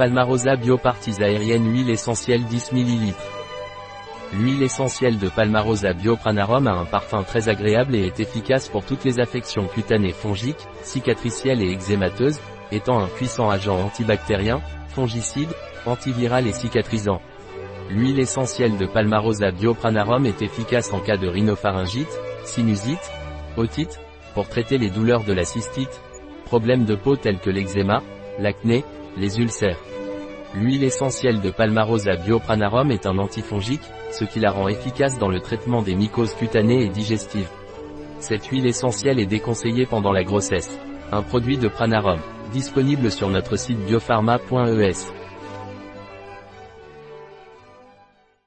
Palmarosa Bioparties aérienne huile essentielle 10 ml. L'huile essentielle de Palmarosa Biopranarum a un parfum très agréable et est efficace pour toutes les affections cutanées fongiques, cicatricielles et eczémateuses, étant un puissant agent antibactérien, fongicide, antiviral et cicatrisant. L'huile essentielle de Palmarosa Biopranarum est efficace en cas de rhinopharyngite, sinusite, otite, pour traiter les douleurs de la cystite, problèmes de peau tels que l'eczéma, l'acné, les ulcères. L'huile essentielle de Palmarosa biopranarum est un antifongique, ce qui la rend efficace dans le traitement des mycoses cutanées et digestives. Cette huile essentielle est déconseillée pendant la grossesse. Un produit de Pranarum, disponible sur notre site biopharma.es.